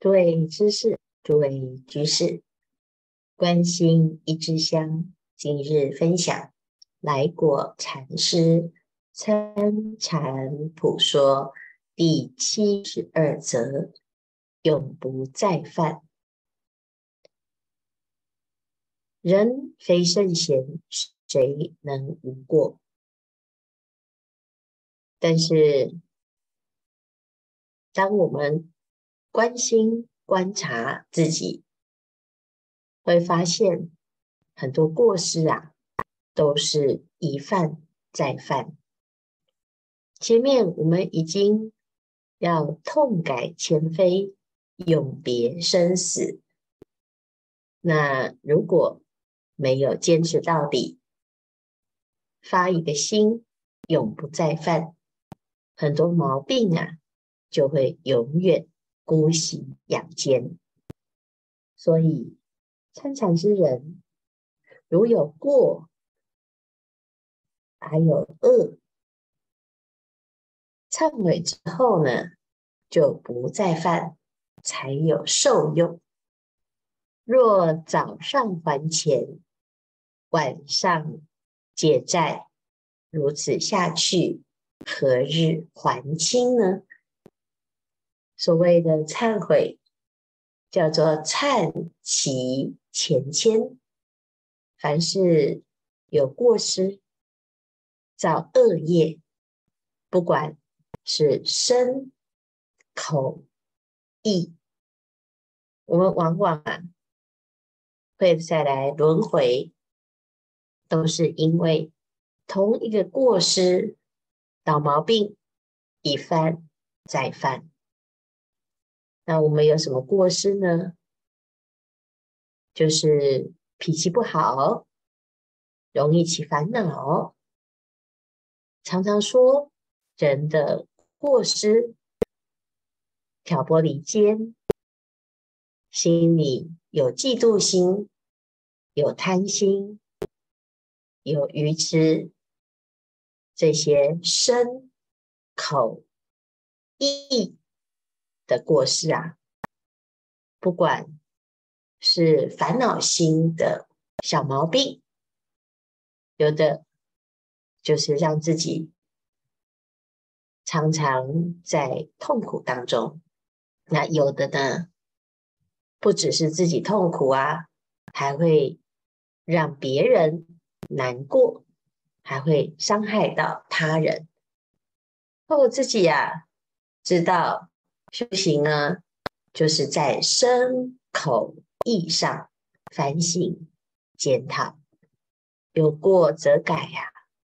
诸位知识，诸位居士，观心一支香，今日分享来果禅师参禅普说第七十二则：永不再犯。人非圣贤，谁能无过？但是，当我们关心观察自己，会发现很多过失啊，都是一犯再犯。前面我们已经要痛改前非，永别生死。那如果没有坚持到底，发一个心，永不再犯，很多毛病啊，就会永远。姑息养奸，所以参禅之人，如有过，还有恶，忏悔之后呢，就不再犯，才有受用。若早上还钱，晚上解债，如此下去，何日还清呢？所谓的忏悔，叫做忏其前愆。凡是有过失、造恶业，不管是身、口、意，我们往往啊会再来轮回，都是因为同一个过失，老毛病，一犯再犯。那我们有什么过失呢？就是脾气不好，容易起烦恼，常常说人的过失，挑拨离间，心里有嫉妒心，有贪心，有愚痴，这些身、口、意。的过失啊，不管是烦恼心的小毛病，有的就是让自己常常在痛苦当中；那有的呢，不只是自己痛苦啊，还会让别人难过，还会伤害到他人。那我自己呀、啊，知道。修行呢，就是在身口意上反省检讨，有过则改呀、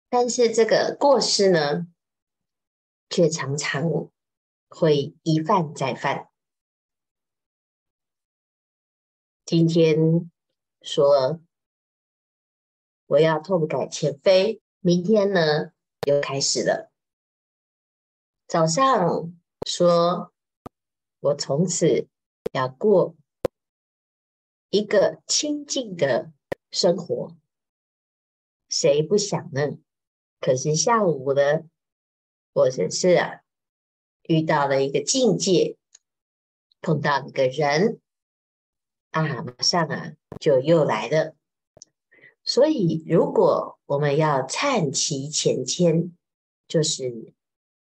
但是这个过失呢，却常常会一犯再犯。今天说我要痛改前非，明天呢又开始了。早上说。我从此要过一个清净的生活，谁不想呢？可是下午呢，或者是啊，遇到了一个境界，碰到一个人啊，马上啊就又来了。所以，如果我们要忏其前愆，就是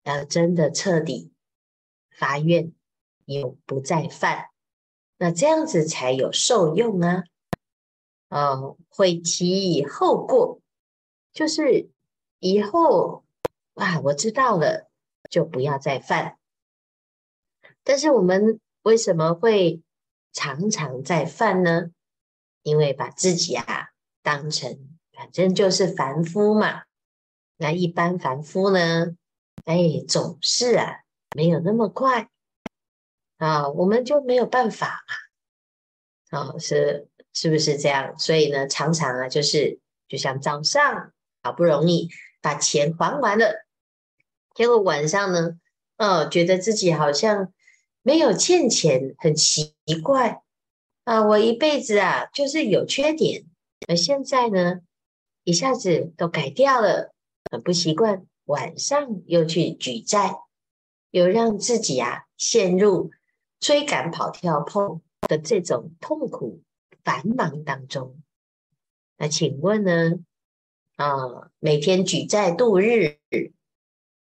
要真的彻底发愿。永不再犯，那这样子才有受用啊！哦，悔其后过，就是以后啊，我知道了，就不要再犯。但是我们为什么会常常在犯呢？因为把自己啊当成反正就是凡夫嘛。那一般凡夫呢，哎，总是啊没有那么快。啊，我们就没有办法嘛，啊，是是不是这样？所以呢，常常啊，就是就像早上好不容易把钱还完了，结果晚上呢，哦，觉得自己好像没有欠钱，很奇怪啊，我一辈子啊就是有缺点，而现在呢，一下子都改掉了，很不习惯，晚上又去举债，又让自己啊陷入。追赶、跑、跳、碰的这种痛苦繁忙当中。那请问呢？啊，每天举债度日，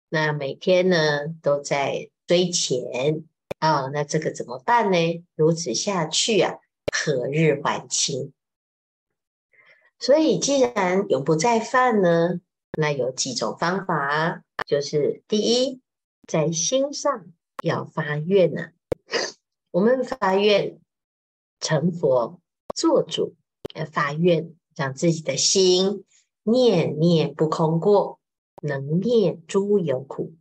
那每天呢都在追钱啊，那这个怎么办呢？如此下去啊，何日还清？所以，既然永不再犯呢，那有几种方法，就是第一，在心上要发愿呢、啊。我们发愿成佛做主，要发愿让自己的心念念不空过，能灭诸有苦。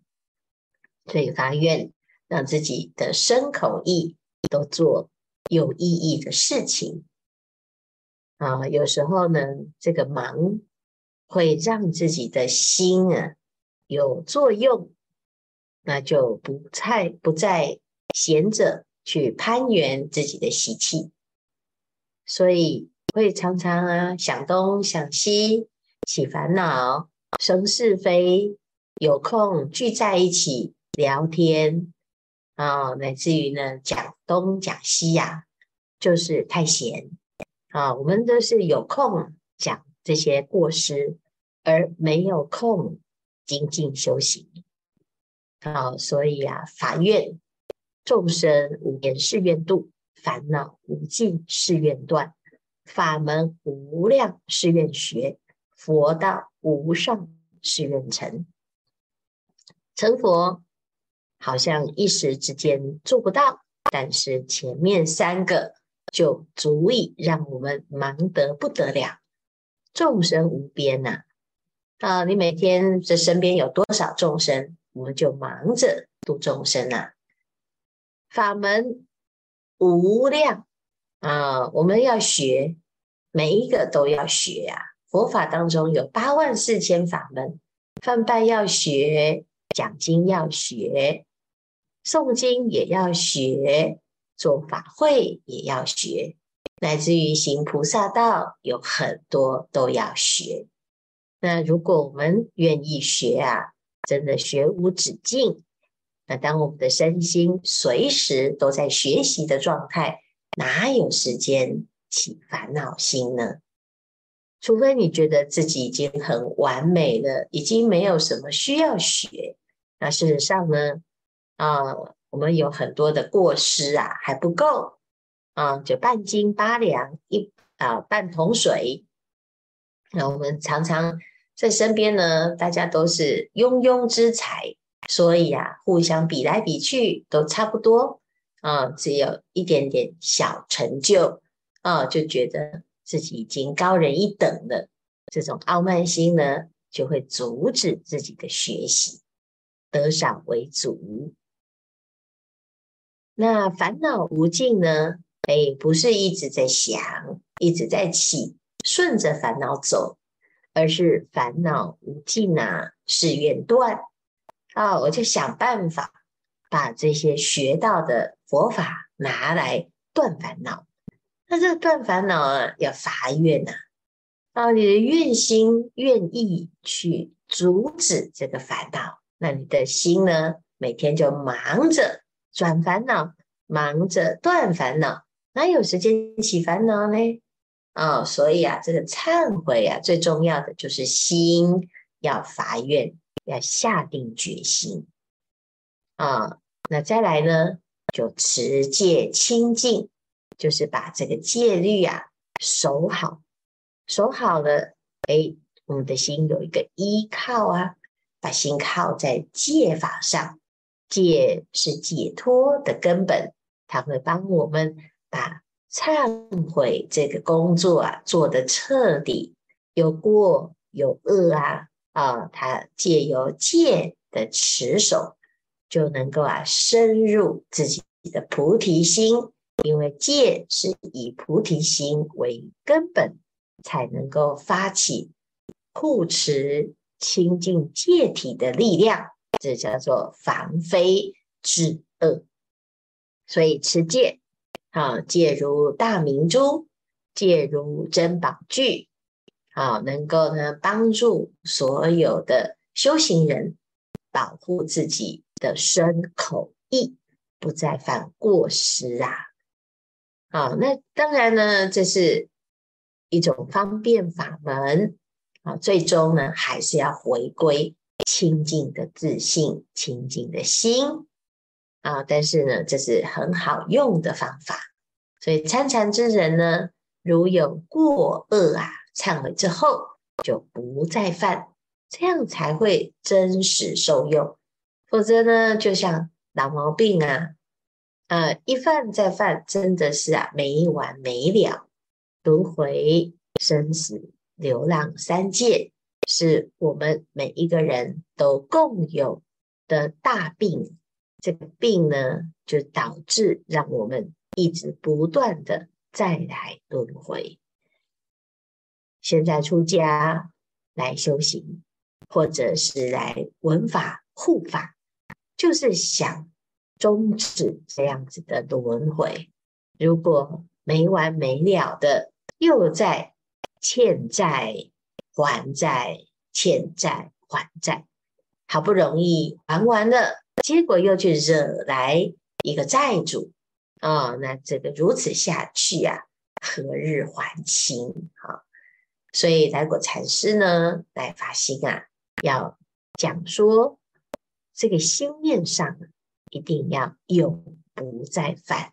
所以发愿让自己的身口意都做有意义的事情。啊，有时候呢，这个忙会让自己的心啊有作用，那就不再不再闲着去攀援自己的习气，所以会常常啊想东想西，起烦恼，生是非，有空聚在一起聊天啊，乃至于呢讲东讲西呀、就是太闲。啊，我们都是有空讲这些过失，而没有空精进修行。啊，所以啊，法院众生无边誓愿度，烦恼无尽誓愿断，法门无量誓愿学，佛道无上誓愿成。成佛好像一时之间做不到，但是前面三个。就足以让我们忙得不得了，众生无边呐！啊，你每天这身边有多少众生，我们就忙着度众生呐。法门无量啊，我们要学，每一个都要学啊。佛法当中有八万四千法门，梵呗要学，讲经要学，诵经也要学。做法会也要学，乃至于行菩萨道，有很多都要学。那如果我们愿意学啊，真的学无止境。那当我们的身心随时都在学习的状态，哪有时间起烦恼心呢？除非你觉得自己已经很完美了，已经没有什么需要学。那事实上呢？啊。我们有很多的过失啊，还不够啊，就半斤八两一啊半桶水。那我们常常在身边呢，大家都是庸庸之才，所以啊，互相比来比去都差不多啊，只有一点点小成就啊，就觉得自己已经高人一等了。这种傲慢心呢，就会阻止自己的学习，得少为主。那烦恼无尽呢？哎，不是一直在想，一直在起，顺着烦恼走，而是烦恼无尽啊，誓愿断啊！我就想办法把这些学到的佛法拿来断烦恼。那这个断烦恼啊，要发愿呐啊，啊，你的愿心愿意去阻止这个烦恼，那你的心呢，每天就忙着。转烦恼，忙着断烦恼，哪有时间起烦恼呢？啊、哦，所以啊，这个忏悔啊，最重要的就是心要发愿，要下定决心啊、那再来呢，就持戒清净，就是把这个戒律啊守好，守好了，哎，我们的心有一个依靠啊，把心靠在戒法上。戒是解脱的根本，它会帮我们把忏悔这个工作啊做得彻底，有过有恶啊啊，它借由戒的持守，就能够啊深入自己的菩提心，因为戒是以菩提心为根本，才能够发起护持清净戒体的力量。这叫做防非止恶，所以持戒啊，戒如大明珠，戒如珍宝具，啊，能够呢帮助所有的修行人保护自己的身口意，不再犯过失啊。好，那当然呢，这是一种方便法门啊，最终呢，还是要回归清净的自信、清净的心啊。但是呢，这是很好用的方法，所以参禅之人呢，如有过恶啊，忏悔之后就不再犯，这样才会真实受用。否则呢，就像老毛病啊。呃，一犯再犯，真的是啊，没完没了。轮回生死流浪三界，是我们每一个人都共有的大病。这个病呢，就导致让我们一直不断的再来轮回。现在出家来修行，或者是来闻法护法，就是想。终止这样子的轮回，如果没完没了的又在欠债还债、欠债还债，好不容易还完了，结果又去惹来一个债主啊、哦！那这个如此下去啊，何日还清啊？所以来果禅师呢，来发心啊，要讲说这个心念上。一定要永不再犯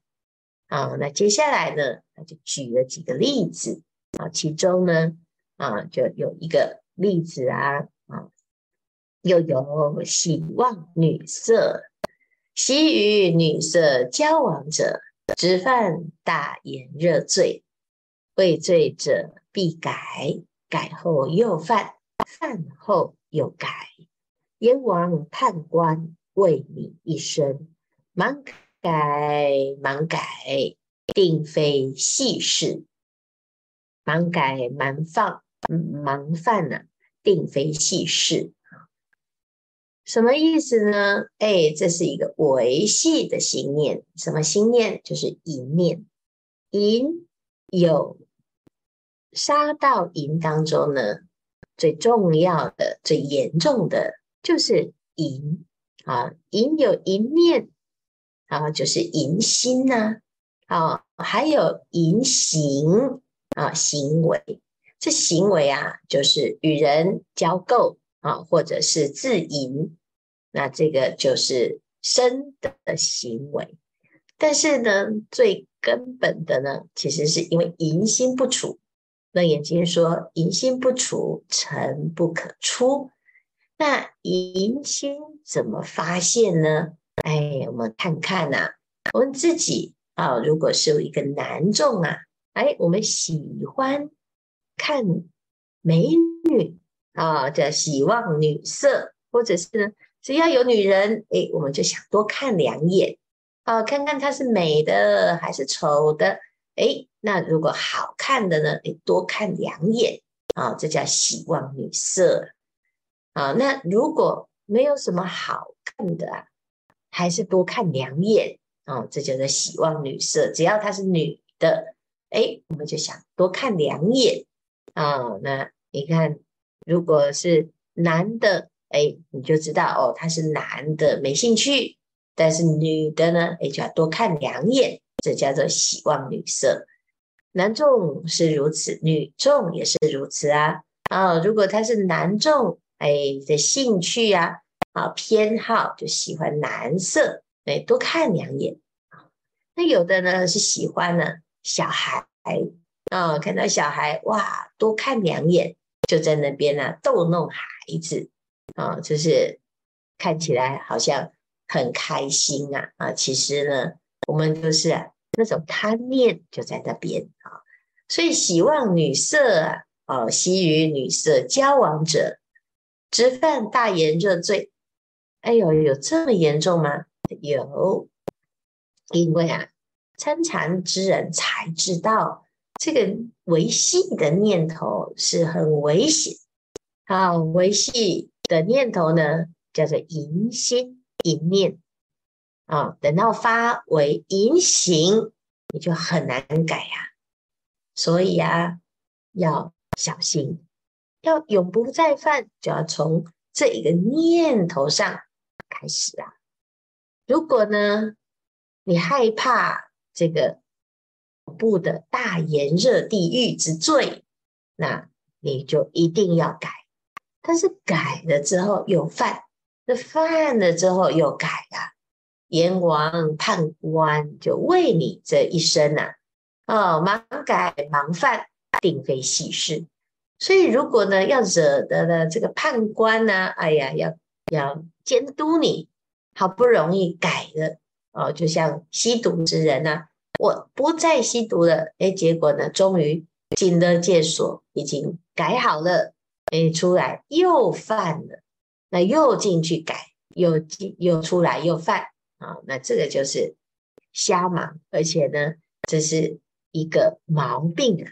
啊！那接下来呢，他就举了几个例子啊，其中呢啊，就有一个例子啊啊，又有喜望女色，喜与女色交往者，只犯大炎热罪，畏罪者必改，改后又犯，犯后又改，阎王判官。为你一生，盲改盲改，定非细事；盲改盲放，盲犯呢、定非细事。什么意思呢？哎，这是一个维系的心念。什么心念？就是淫念。淫有杀到淫当中呢，最重要的、最严重的就是淫。啊，淫有淫念，啊，就是淫心呐，啊，还有淫行啊，行为，这行为啊，就是与人交媾啊，或者是自淫，那这个就是身的行为。但是呢，最根本的呢，其实是因为淫心不除。楞严经说，淫心不除，尘不可出。那淫心怎么发现呢？哎，我们看看呐、啊，我们自己啊，如果是有一个男众啊，哎，我们喜欢看美女啊，叫喜望女色，或者是呢，只要有女人，哎，我们就想多看两眼啊，看看她是美的还是丑的，哎，那如果好看的呢，哎，多看两眼啊，这叫喜望女色。啊，那如果没有什么好看的啊，还是多看两眼啊，这叫做喜望女色。只要她是女的，哎，我们就想多看两眼啊。那你看，如果是男的，哎，你就知道哦，他是男的，没兴趣。但是女的呢，哎，就要多看两眼，这叫做喜望女色。男众是如此，女众也是如此啊。啊，如果他是男众。哎，的兴趣呀，啊，偏好就喜欢男色，哎，多看两眼啊。那有的呢是喜欢呢小孩，啊，看到小孩哇，多看两眼，就在那边呢逗弄孩子，啊，就是看起来好像很开心啊，啊，其实呢，我们就是那种贪念就在那边啊。所以喜望女色啊，哦，喜与女色交往者。只犯大言热罪，哎呦，有这么严重吗？有，因为啊，参禅之人才知道这个维系的念头是很危险。好，维系的念头呢，叫做淫心、淫念啊。等到发为淫行，你就很难改呀。所以啊，要小心。要永不再犯，就要从这一个念头上开始啊！如果呢，你害怕这个恐怖的大炎热地狱之罪，那你就一定要改。但是改了之后又犯，那犯了之后又改啊，阎王判官就为你这一生呐、啊，哦，盲改盲犯，并非细事。所以如果呢要惹得了这个判官呢、啊，哎呀，要要监督你，好不容易改了哦，就像吸毒之人呐、啊，我不再吸毒了，哎，结果呢，终于进了戒所，已经改好了。哎，出来又犯了，那又进去改，又进又出来又犯啊，那这个就是瞎忙，而且呢，这是一个毛病啊。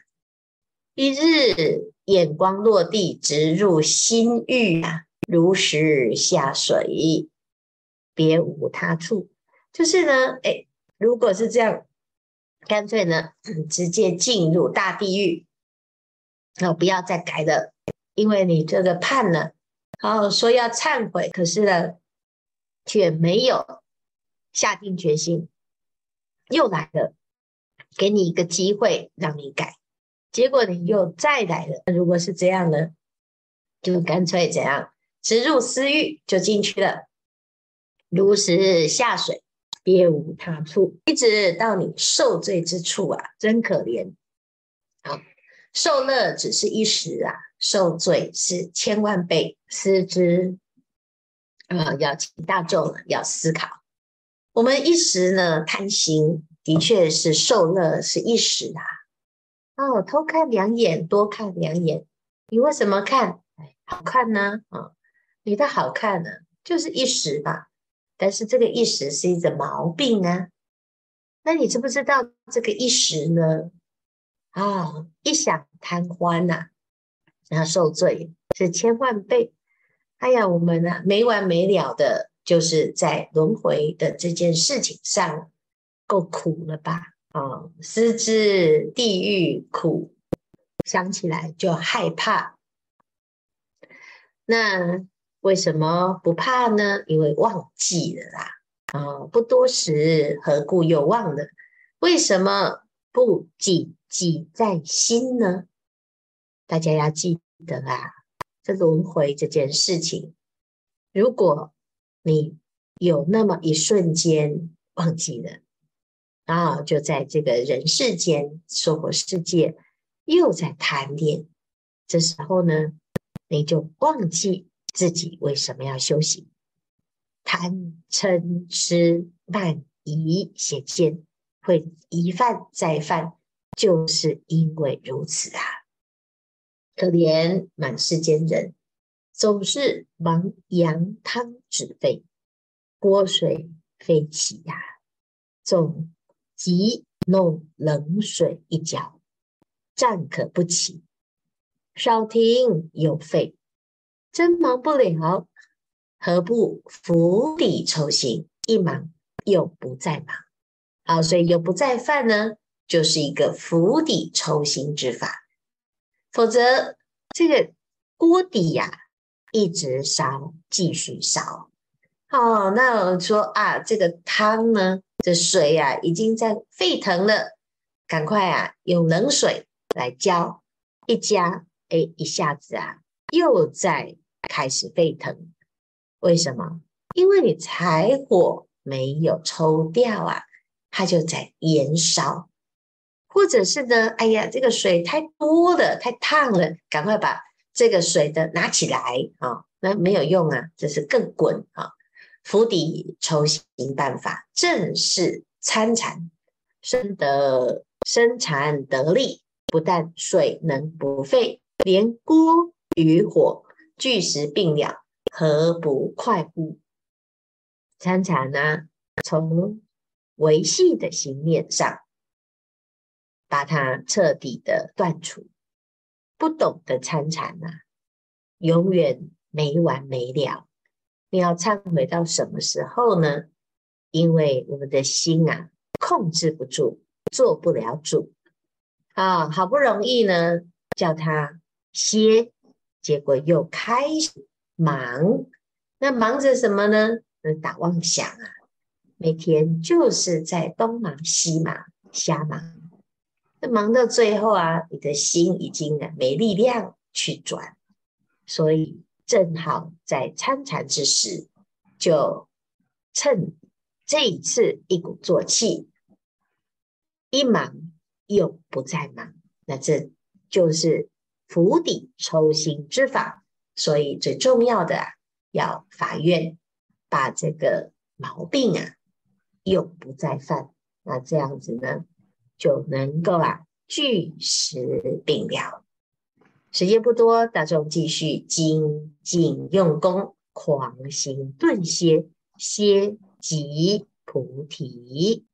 一日眼光落地，直入心狱啊，如石下水，别无他处。就是呢，哎，如果是这样，干脆呢，直接进入大地狱，那不要再改了。因为你这个判了，然后说要忏悔，可是呢，却没有下定决心，又来了，给你一个机会让你改，结果你又再来了。如果是这样呢，就干脆怎样，直入私欲就进去了，如实下水，别无他处，一直到你受罪之处啊，真可怜好！受乐只是一时啊。受罪是千万倍，思之啊！要请大众要思考，我们一时呢贪心，的确是受乐是一时啊。哦，偷看两眼，多看两眼，你为什么看？好看呢？啊，你的好看呢，就是一时吧。但是这个一时是一种毛病啊。那你知不知道这个一时呢？啊，一想贪欢呐。然后受罪是千万倍，哎呀，我们呢、啊、没完没了的，就是在轮回的这件事情上够苦了吧？啊、思之地狱苦，想起来就害怕。那为什么不怕呢？因为忘记了啦。啊、不多时，何故又忘了？为什么不谨记在心呢？大家要记得啊，这轮回这件事情，如果你有那么一瞬间忘记了，然后就在这个人世间、娑婆世界又在贪恋，这时候呢，你就忘记自己为什么要修行，贪嗔痴慢疑显现，会一犯再犯，就是因为如此啊。可怜满世间人，总是忙扬汤止沸，锅水沸起呀，总急弄冷水一浇，站可不起，少停又沸，真忙不了，何不釜底抽薪？一忙又不再忙，好，所以又不再犯呢，就是一个釜底抽薪之法。否则，这个锅底呀、一直烧，继续烧。哦，那我们说啊，这个汤呢，这水呀、啊，已经在沸腾了，赶快啊，用冷水来浇，一加，哎，一下子啊，又在开始沸腾。为什么？因为你柴火没有抽掉啊，它就在延烧。或者是呢？哎呀，这个水太多了，太烫了，赶快把这个水的拿起来啊、那没有用啊，这是更滚啊！釜底抽薪办法，正是参禅生得生禅得力，不但水能不沸，连锅与火俱时并了，何不快乎？参禅呢，从维系的形面上。把它彻底的断除，不懂得参禅啊，永远没完没了。你要忏悔到什么时候呢？因为我们的心啊，控制不住，做不了主啊。好不容易呢，叫他歇，结果又开始忙。那忙着什么呢？那打妄想啊，每天就是在东忙西忙瞎忙，那忙到最后啊，你的心已经没力量去转，所以正好在参禅之时，就趁这一次一鼓作气，一忙又不再忙，那这就是釜底抽薪之法。所以最重要的啊，要法院，把这个毛病啊，又不再犯。那这样子呢，就能够啊，据实病了。时间不多，大众继续精进用功，狂行顿歇，歇即菩提。